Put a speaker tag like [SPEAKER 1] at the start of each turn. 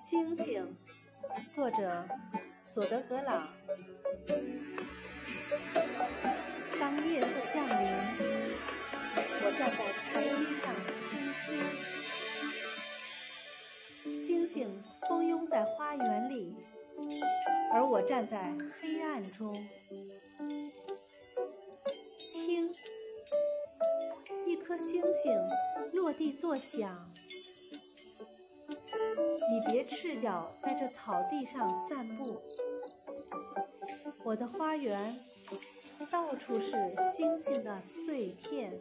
[SPEAKER 1] 星星，作者索德格朗。当夜色降临，我站在台阶上倾听。星星蜂拥在花园里，而我站在黑暗中。听，一颗星星落地作响。你别赤脚在这草地上散步，我的花园到处是星星的碎片。